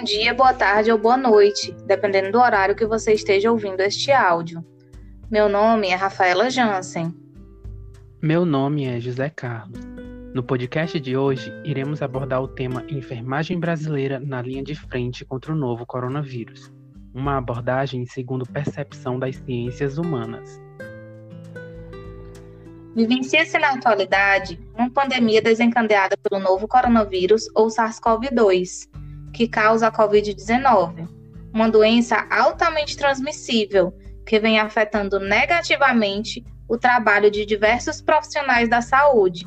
bom dia, boa tarde ou boa noite, dependendo do horário que você esteja ouvindo este áudio. Meu nome é Rafaela Jansen. Meu nome é José Carlos. No podcast de hoje, iremos abordar o tema Enfermagem brasileira na linha de frente contra o novo coronavírus. Uma abordagem segundo percepção das ciências humanas. Vivencia-se na atualidade uma pandemia desencadeada pelo novo coronavírus ou SARS-CoV-2, que causa a Covid-19, uma doença altamente transmissível que vem afetando negativamente o trabalho de diversos profissionais da saúde,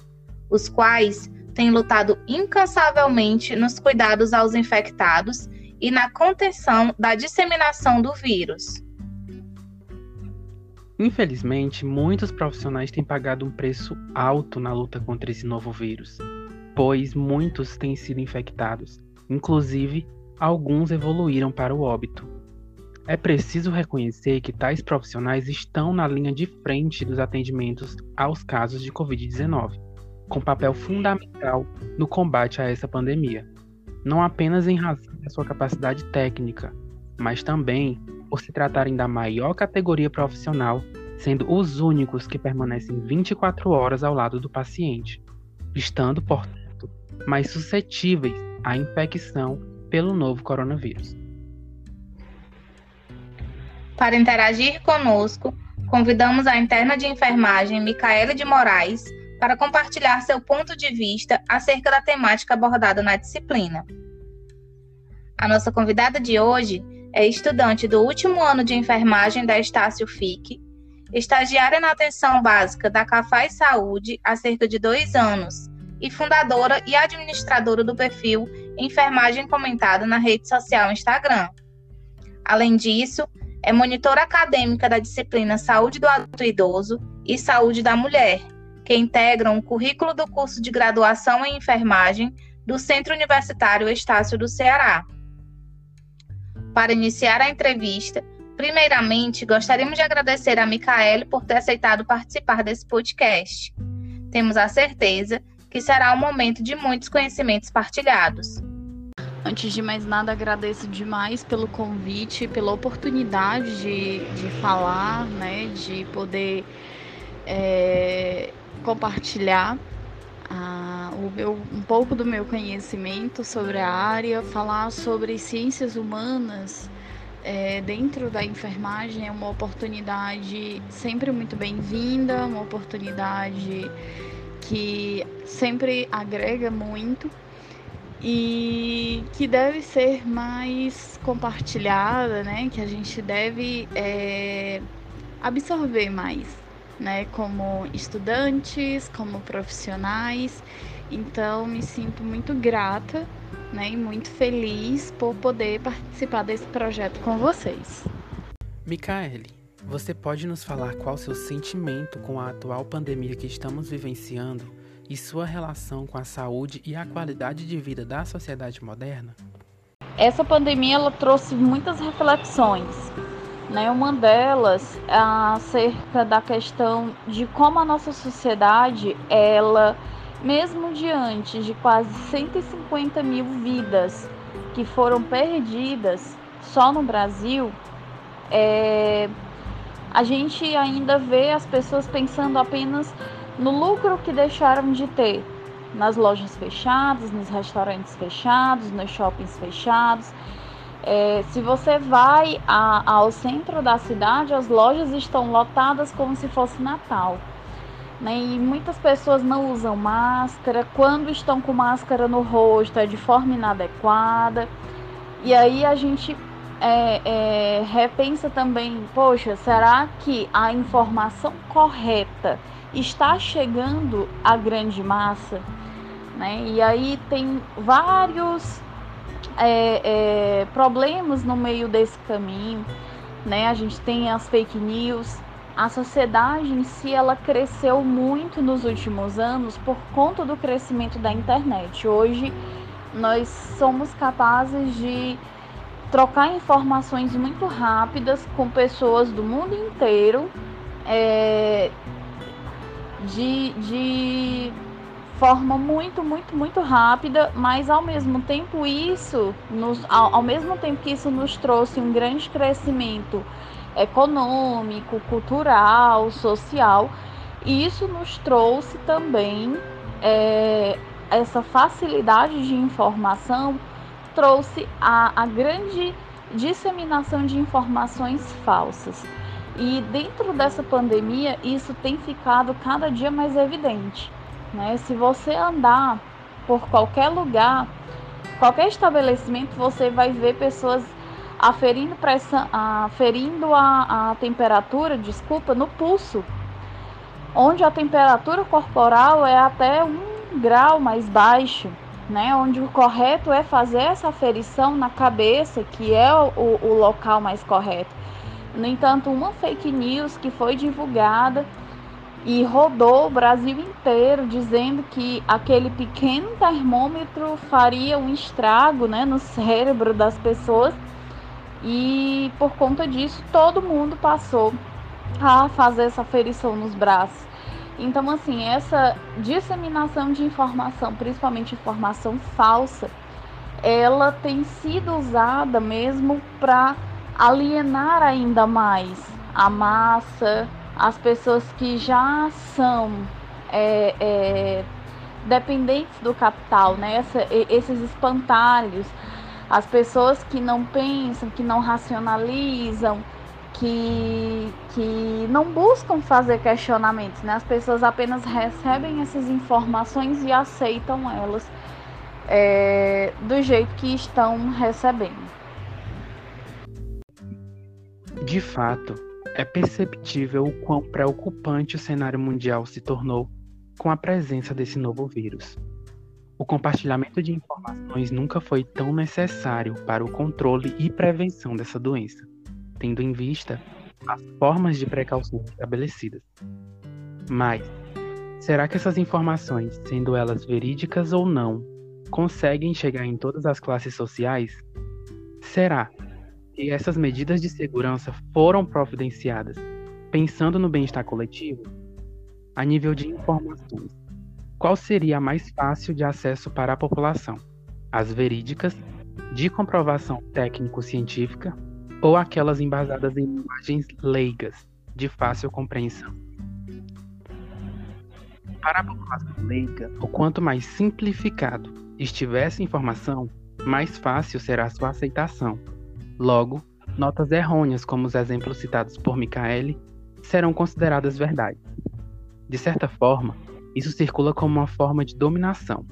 os quais têm lutado incansavelmente nos cuidados aos infectados e na contenção da disseminação do vírus. Infelizmente, muitos profissionais têm pagado um preço alto na luta contra esse novo vírus, pois muitos têm sido infectados, inclusive alguns evoluíram para o óbito. É preciso reconhecer que tais profissionais estão na linha de frente dos atendimentos aos casos de Covid-19, com papel fundamental no combate a essa pandemia, não apenas em razão da sua capacidade técnica, mas também por se tratarem da maior categoria profissional, sendo os únicos que permanecem 24 horas ao lado do paciente, estando, portanto, mais suscetíveis à infecção pelo novo coronavírus. Para interagir conosco, convidamos a interna de enfermagem Micaela de Moraes para compartilhar seu ponto de vista acerca da temática abordada na disciplina. A nossa convidada de hoje é estudante do último ano de enfermagem da Estácio FIC, estagiária na atenção básica da Cafaz Saúde há cerca de dois anos e fundadora e administradora do perfil Enfermagem Comentada na rede social Instagram. Além disso, é monitora acadêmica da disciplina Saúde do Adulto Idoso e Saúde da Mulher, que integram o currículo do curso de graduação em enfermagem do Centro Universitário Estácio do Ceará. Para iniciar a entrevista, primeiramente gostaríamos de agradecer a Micaele por ter aceitado participar desse podcast. Temos a certeza que será um momento de muitos conhecimentos partilhados. Antes de mais nada, agradeço demais pelo convite, pela oportunidade de, de falar, né, de poder é, compartilhar o meu, um pouco do meu conhecimento sobre a área, falar sobre ciências humanas é, dentro da enfermagem é uma oportunidade sempre muito bem-vinda, uma oportunidade que sempre agrega muito e que deve ser mais compartilhada, né? Que a gente deve é, absorver mais né, como estudantes, como profissionais. Então, me sinto muito grata né, e muito feliz por poder participar desse projeto com vocês. Micaele, você pode nos falar qual seu sentimento com a atual pandemia que estamos vivenciando e sua relação com a saúde e a qualidade de vida da sociedade moderna? Essa pandemia ela trouxe muitas reflexões né? Uma delas é acerca da questão de como a nossa sociedade, ela, mesmo diante de quase 150 mil vidas que foram perdidas só no Brasil, é, a gente ainda vê as pessoas pensando apenas no lucro que deixaram de ter nas lojas fechadas, nos restaurantes fechados, nos shoppings fechados. É, se você vai a, ao centro da cidade, as lojas estão lotadas como se fosse Natal. Né? E muitas pessoas não usam máscara. Quando estão com máscara no rosto, é de forma inadequada. E aí a gente é, é, repensa também: poxa, será que a informação correta está chegando à grande massa? Né? E aí tem vários é, é, problemas no meio desse caminho, né? A gente tem as fake news. A sociedade em si ela cresceu muito nos últimos anos por conta do crescimento da internet. Hoje nós somos capazes de trocar informações muito rápidas com pessoas do mundo inteiro, é, de, de forma muito, muito, muito rápida, mas ao mesmo tempo isso, nos, ao, ao mesmo tempo que isso nos trouxe um grande crescimento econômico, cultural, social, isso nos trouxe também é, essa facilidade de informação, trouxe a, a grande disseminação de informações falsas. E dentro dessa pandemia, isso tem ficado cada dia mais evidente. Né? Se você andar por qualquer lugar, qualquer estabelecimento, você vai ver pessoas aferindo, pressão, aferindo a, a temperatura, desculpa, no pulso, onde a temperatura corporal é até um grau mais baixo, né? Onde o correto é fazer essa aferição na cabeça, que é o, o local mais correto. No entanto, uma fake news que foi divulgada e rodou o Brasil inteiro dizendo que aquele pequeno termômetro faria um estrago né, no cérebro das pessoas e por conta disso todo mundo passou a fazer essa ferição nos braços. Então, assim, essa disseminação de informação, principalmente informação falsa, ela tem sido usada mesmo para alienar ainda mais a massa, as pessoas que já são é, é, dependentes do capital, né? Essa, esses espantalhos, as pessoas que não pensam, que não racionalizam, que, que não buscam fazer questionamentos, né? As pessoas apenas recebem essas informações e aceitam elas é, do jeito que estão recebendo. De fato, é perceptível o quão preocupante o cenário mundial se tornou com a presença desse novo vírus. O compartilhamento de informações nunca foi tão necessário para o controle e prevenção dessa doença, tendo em vista as formas de precaução estabelecidas. Mas, será que essas informações, sendo elas verídicas ou não, conseguem chegar em todas as classes sociais? Será e essas medidas de segurança foram providenciadas pensando no bem-estar coletivo, a nível de informações, qual seria a mais fácil de acesso para a população? As verídicas, de comprovação técnico-científica, ou aquelas embasadas em imagens leigas, de fácil compreensão? Para a população leiga, o quanto mais simplificado estiver essa informação, mais fácil será sua aceitação Logo, notas errôneas, como os exemplos citados por Michaele, serão consideradas verdade. De certa forma, isso circula como uma forma de dominação.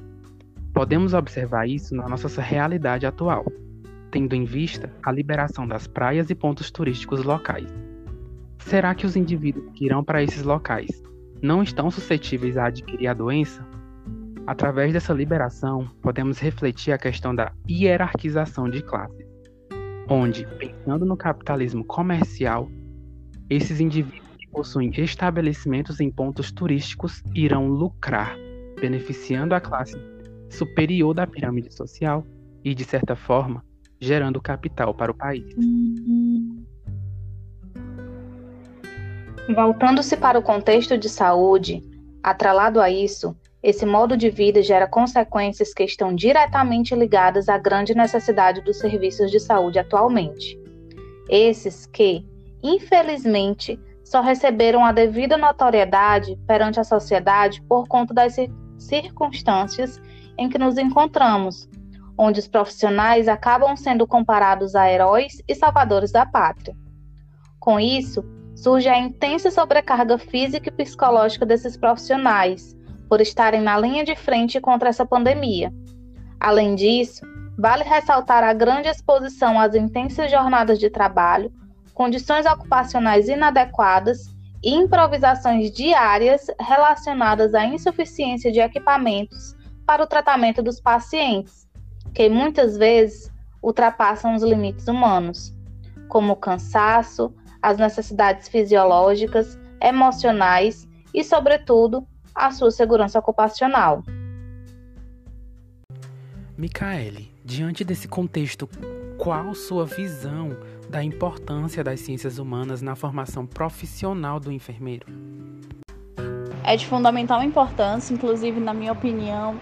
Podemos observar isso na nossa realidade atual, tendo em vista a liberação das praias e pontos turísticos locais. Será que os indivíduos que irão para esses locais não estão suscetíveis a adquirir a doença? Através dessa liberação, podemos refletir a questão da hierarquização de classes onde, pensando no capitalismo comercial, esses indivíduos que possuem estabelecimentos em pontos turísticos irão lucrar, beneficiando a classe superior da pirâmide social e, de certa forma, gerando capital para o país. Voltando-se para o contexto de saúde, atrelado a isso, esse modo de vida gera consequências que estão diretamente ligadas à grande necessidade dos serviços de saúde atualmente. Esses que, infelizmente, só receberam a devida notoriedade perante a sociedade por conta das circunstâncias em que nos encontramos, onde os profissionais acabam sendo comparados a heróis e salvadores da pátria. Com isso, surge a intensa sobrecarga física e psicológica desses profissionais por estarem na linha de frente contra essa pandemia. Além disso, vale ressaltar a grande exposição às intensas jornadas de trabalho, condições ocupacionais inadequadas e improvisações diárias relacionadas à insuficiência de equipamentos para o tratamento dos pacientes, que muitas vezes ultrapassam os limites humanos, como o cansaço, as necessidades fisiológicas, emocionais e, sobretudo, a sua segurança ocupacional. Micaele, diante desse contexto, qual sua visão da importância das ciências humanas na formação profissional do enfermeiro? é de fundamental importância, inclusive, na minha opinião,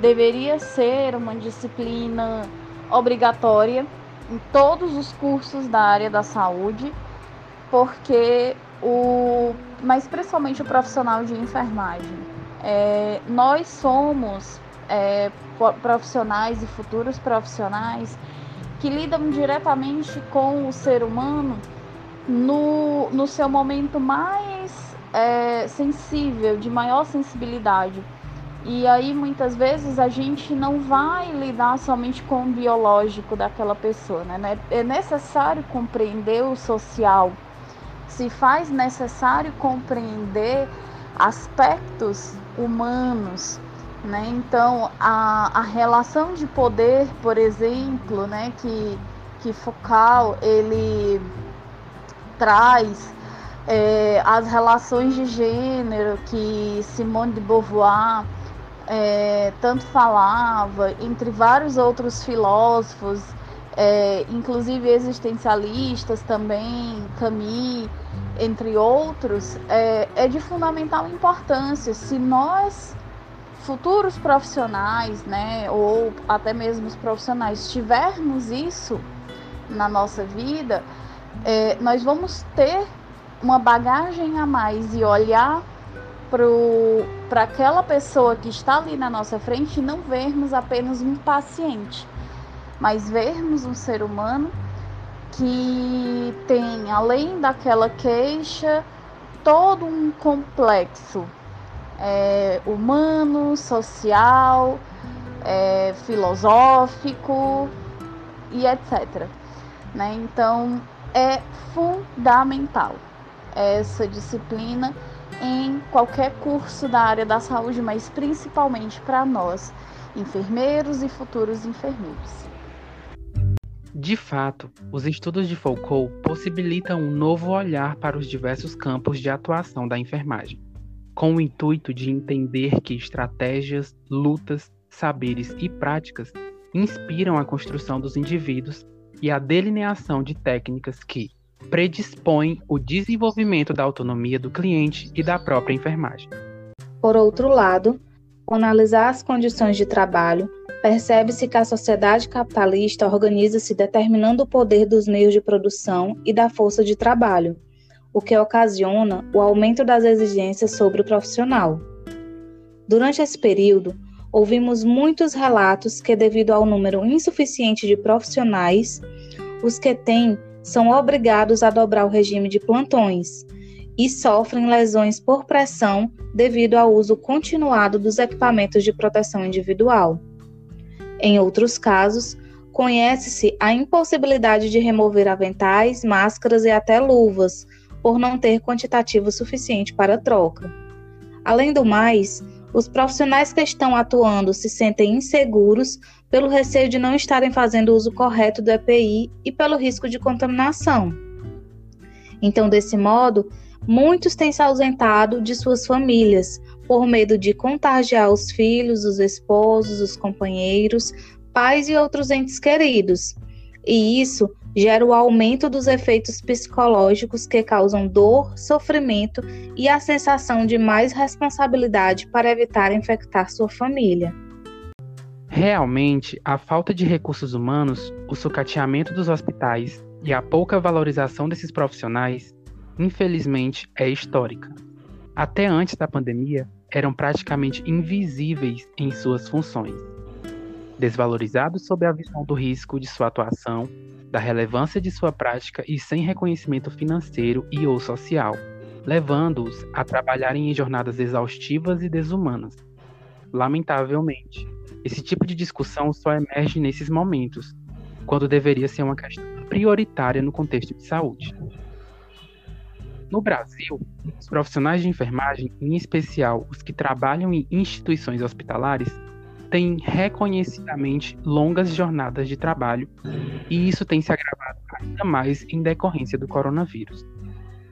deveria ser uma disciplina obrigatória em todos os cursos da área da saúde, porque o, mas principalmente o profissional de enfermagem. É, nós somos é, profissionais e futuros profissionais que lidam diretamente com o ser humano no, no seu momento mais é, sensível, de maior sensibilidade. E aí muitas vezes a gente não vai lidar somente com o biológico daquela pessoa, né? É necessário compreender o social, se faz necessário compreender aspectos humanos, né? Então a, a relação de poder, por exemplo, né, que, que Foucault ele traz é, as relações de gênero que Simone de Beauvoir é, tanto falava, entre vários outros filósofos, é, inclusive existencialistas também, Camus, entre outros, é, é de fundamental importância. Se nós, futuros profissionais, né, ou até mesmo os profissionais, tivermos isso na nossa vida, é, nós vamos ter uma bagagem a mais e olhar para aquela pessoa que está ali na nossa frente não vermos apenas um paciente, mas vermos um ser humano que tem, além daquela queixa, todo um complexo é, humano, social, é, filosófico e etc. Né? Então é fundamental essa disciplina em qualquer curso da área da saúde, mas principalmente para nós, enfermeiros e futuros enfermeiros. De fato, os estudos de Foucault possibilitam um novo olhar para os diversos campos de atuação da enfermagem, com o intuito de entender que estratégias, lutas, saberes e práticas inspiram a construção dos indivíduos e a delineação de técnicas que, predispõe o desenvolvimento da autonomia do cliente e da própria enfermagem. Por outro lado, ao analisar as condições de trabalho, percebe-se que a sociedade capitalista organiza-se determinando o poder dos meios de produção e da força de trabalho, o que ocasiona o aumento das exigências sobre o profissional. Durante esse período, ouvimos muitos relatos que, devido ao número insuficiente de profissionais, os que têm são obrigados a dobrar o regime de plantões e sofrem lesões por pressão devido ao uso continuado dos equipamentos de proteção individual. Em outros casos, conhece-se a impossibilidade de remover aventais, máscaras e até luvas, por não ter quantitativo suficiente para troca. Além do mais, os profissionais que estão atuando se sentem inseguros pelo receio de não estarem fazendo uso correto do EPI e pelo risco de contaminação. Então, desse modo, muitos têm se ausentado de suas famílias por medo de contagiar os filhos, os esposos, os companheiros, pais e outros entes queridos. E isso gera o aumento dos efeitos psicológicos que causam dor, sofrimento e a sensação de mais responsabilidade para evitar infectar sua família. Realmente, a falta de recursos humanos, o sucateamento dos hospitais e a pouca valorização desses profissionais, infelizmente, é histórica. Até antes da pandemia, eram praticamente invisíveis em suas funções. Desvalorizados sob a visão do risco de sua atuação, da relevância de sua prática e sem reconhecimento financeiro e ou social, levando-os a trabalharem em jornadas exaustivas e desumanas. Lamentavelmente, esse tipo de discussão só emerge nesses momentos, quando deveria ser uma questão prioritária no contexto de saúde. No Brasil, os profissionais de enfermagem, em especial os que trabalham em instituições hospitalares, têm reconhecidamente longas jornadas de trabalho e isso tem se agravado ainda mais em decorrência do coronavírus.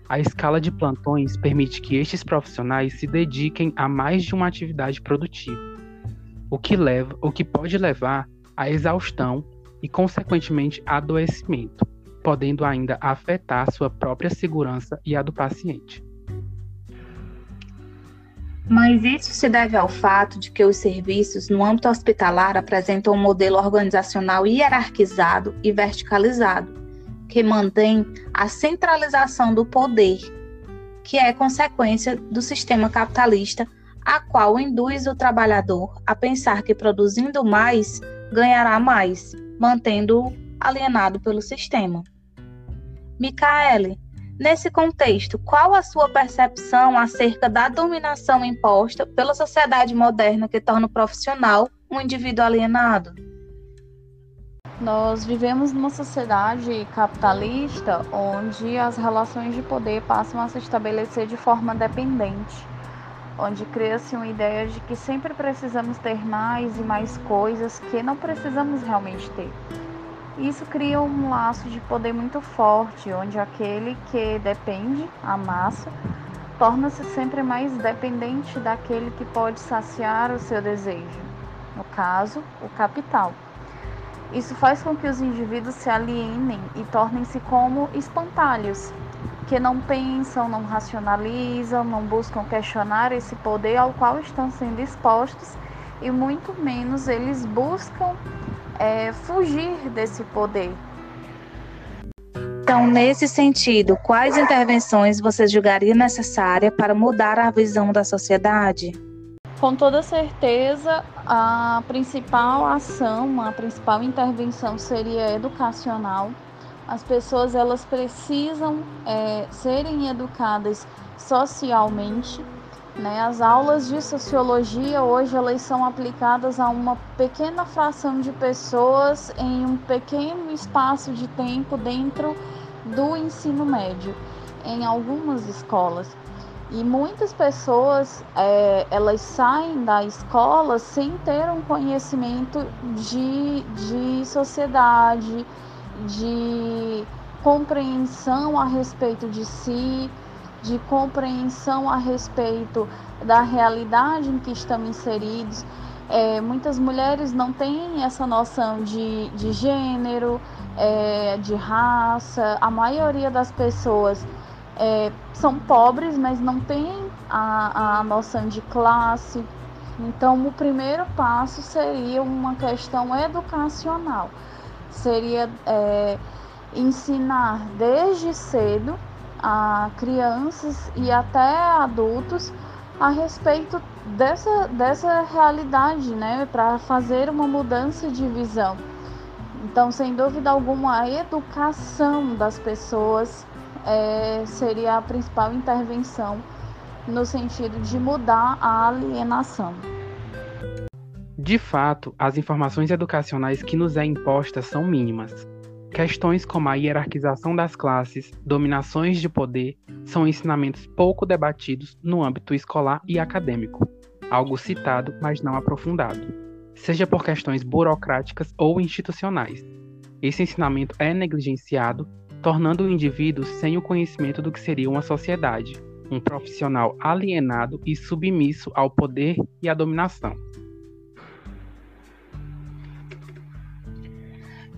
A escala de plantões permite que estes profissionais se dediquem a mais de uma atividade produtiva, o que, leva, o que pode levar à exaustão e, consequentemente, adoecimento, podendo ainda afetar sua própria segurança e a do paciente. Mas isso se deve ao fato de que os serviços no âmbito hospitalar apresentam um modelo organizacional hierarquizado e verticalizado, que mantém a centralização do poder, que é consequência do sistema capitalista, a qual induz o trabalhador a pensar que produzindo mais ganhará mais, mantendo-o alienado pelo sistema. Micaele, nesse contexto, qual a sua percepção acerca da dominação imposta pela sociedade moderna que torna o profissional um indivíduo alienado? Nós vivemos numa sociedade capitalista onde as relações de poder passam a se estabelecer de forma dependente, onde cria-se uma ideia de que sempre precisamos ter mais e mais coisas que não precisamos realmente ter. Isso cria um laço de poder muito forte, onde aquele que depende, a massa, torna-se sempre mais dependente daquele que pode saciar o seu desejo, no caso, o capital. Isso faz com que os indivíduos se alienem e tornem-se como espantalhos, que não pensam, não racionalizam, não buscam questionar esse poder ao qual estão sendo expostos e muito menos eles buscam é, fugir desse poder. Então, nesse sentido, quais intervenções você julgaria necessária para mudar a visão da sociedade? Com toda certeza, a principal ação, a principal intervenção seria educacional. As pessoas elas precisam é, serem educadas socialmente né? As aulas de sociologia hoje elas são aplicadas a uma pequena fração de pessoas em um pequeno espaço de tempo dentro do ensino médio, em algumas escolas. E muitas pessoas é, elas saem da escola sem ter um conhecimento de, de sociedade, de compreensão a respeito de si, de compreensão a respeito da realidade em que estão inseridos. É, muitas mulheres não têm essa noção de, de gênero, é, de raça. A maioria das pessoas é, são pobres, mas não têm a, a noção de classe. Então, o primeiro passo seria uma questão educacional, seria é, ensinar desde cedo a crianças e até adultos a respeito dessa, dessa realidade, né, para fazer uma mudança de visão. Então, sem dúvida alguma, a educação das pessoas é, seria a principal intervenção no sentido de mudar a alienação. De fato, as informações educacionais que nos é impostas são mínimas. Questões como a hierarquização das classes, dominações de poder, são ensinamentos pouco debatidos no âmbito escolar e acadêmico, algo citado, mas não aprofundado, seja por questões burocráticas ou institucionais. Esse ensinamento é negligenciado, tornando o indivíduo sem o conhecimento do que seria uma sociedade, um profissional alienado e submisso ao poder e à dominação.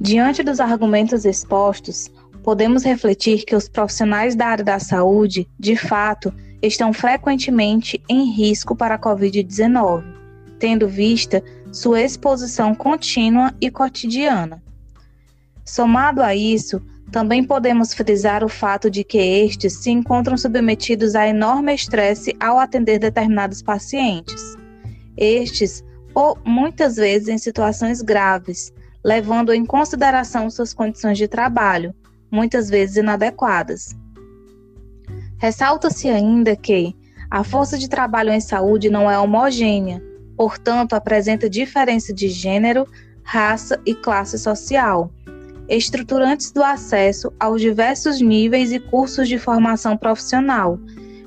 Diante dos argumentos expostos, podemos refletir que os profissionais da área da saúde, de fato, estão frequentemente em risco para a Covid-19, tendo vista sua exposição contínua e cotidiana. Somado a isso, também podemos frisar o fato de que estes se encontram submetidos a enorme estresse ao atender determinados pacientes. Estes, ou muitas vezes em situações graves, levando em consideração suas condições de trabalho, muitas vezes inadequadas. Ressalta-se ainda que a força de trabalho em saúde não é homogênea, portanto, apresenta diferença de gênero, raça e classe social, estruturantes do acesso aos diversos níveis e cursos de formação profissional,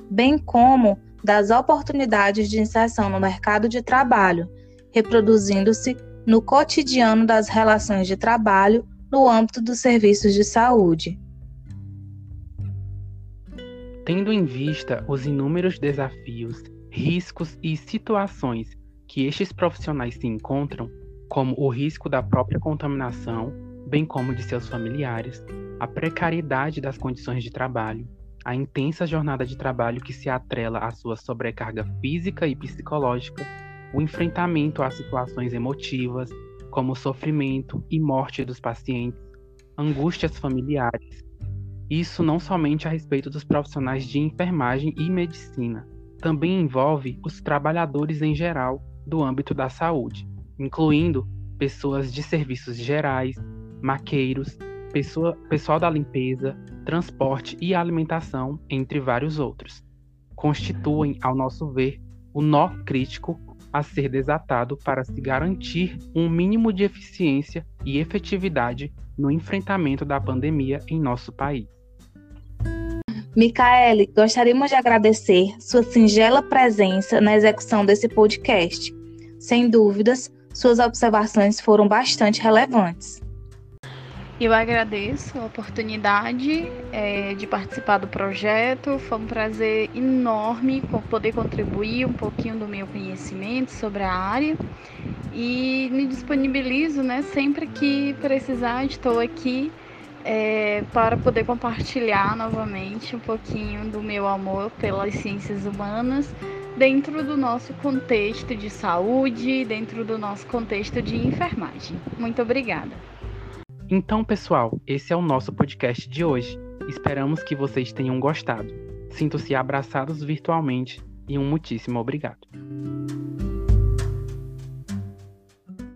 bem como das oportunidades de inserção no mercado de trabalho, reproduzindo-se no cotidiano das relações de trabalho no âmbito dos serviços de saúde. Tendo em vista os inúmeros desafios, riscos e situações que estes profissionais se encontram, como o risco da própria contaminação, bem como de seus familiares, a precariedade das condições de trabalho, a intensa jornada de trabalho que se atrela à sua sobrecarga física e psicológica, o enfrentamento às situações emotivas, como o sofrimento e morte dos pacientes, angústias familiares. Isso não somente a respeito dos profissionais de enfermagem e medicina, também envolve os trabalhadores em geral do âmbito da saúde, incluindo pessoas de serviços gerais, maqueiros, pessoa, pessoal da limpeza, transporte e alimentação, entre vários outros. Constituem, ao nosso ver, o nó crítico a ser desatado para se garantir um mínimo de eficiência e efetividade no enfrentamento da pandemia em nosso país. Micaele, gostaríamos de agradecer sua singela presença na execução desse podcast. Sem dúvidas, suas observações foram bastante relevantes. Eu agradeço a oportunidade é, de participar do projeto. Foi um prazer enorme poder contribuir um pouquinho do meu conhecimento sobre a área e me disponibilizo, né, sempre que precisar, estou aqui é, para poder compartilhar novamente um pouquinho do meu amor pelas ciências humanas dentro do nosso contexto de saúde, dentro do nosso contexto de enfermagem. Muito obrigada. Então, pessoal, esse é o nosso podcast de hoje. Esperamos que vocês tenham gostado. Sinto-se abraçados virtualmente e um muitíssimo obrigado.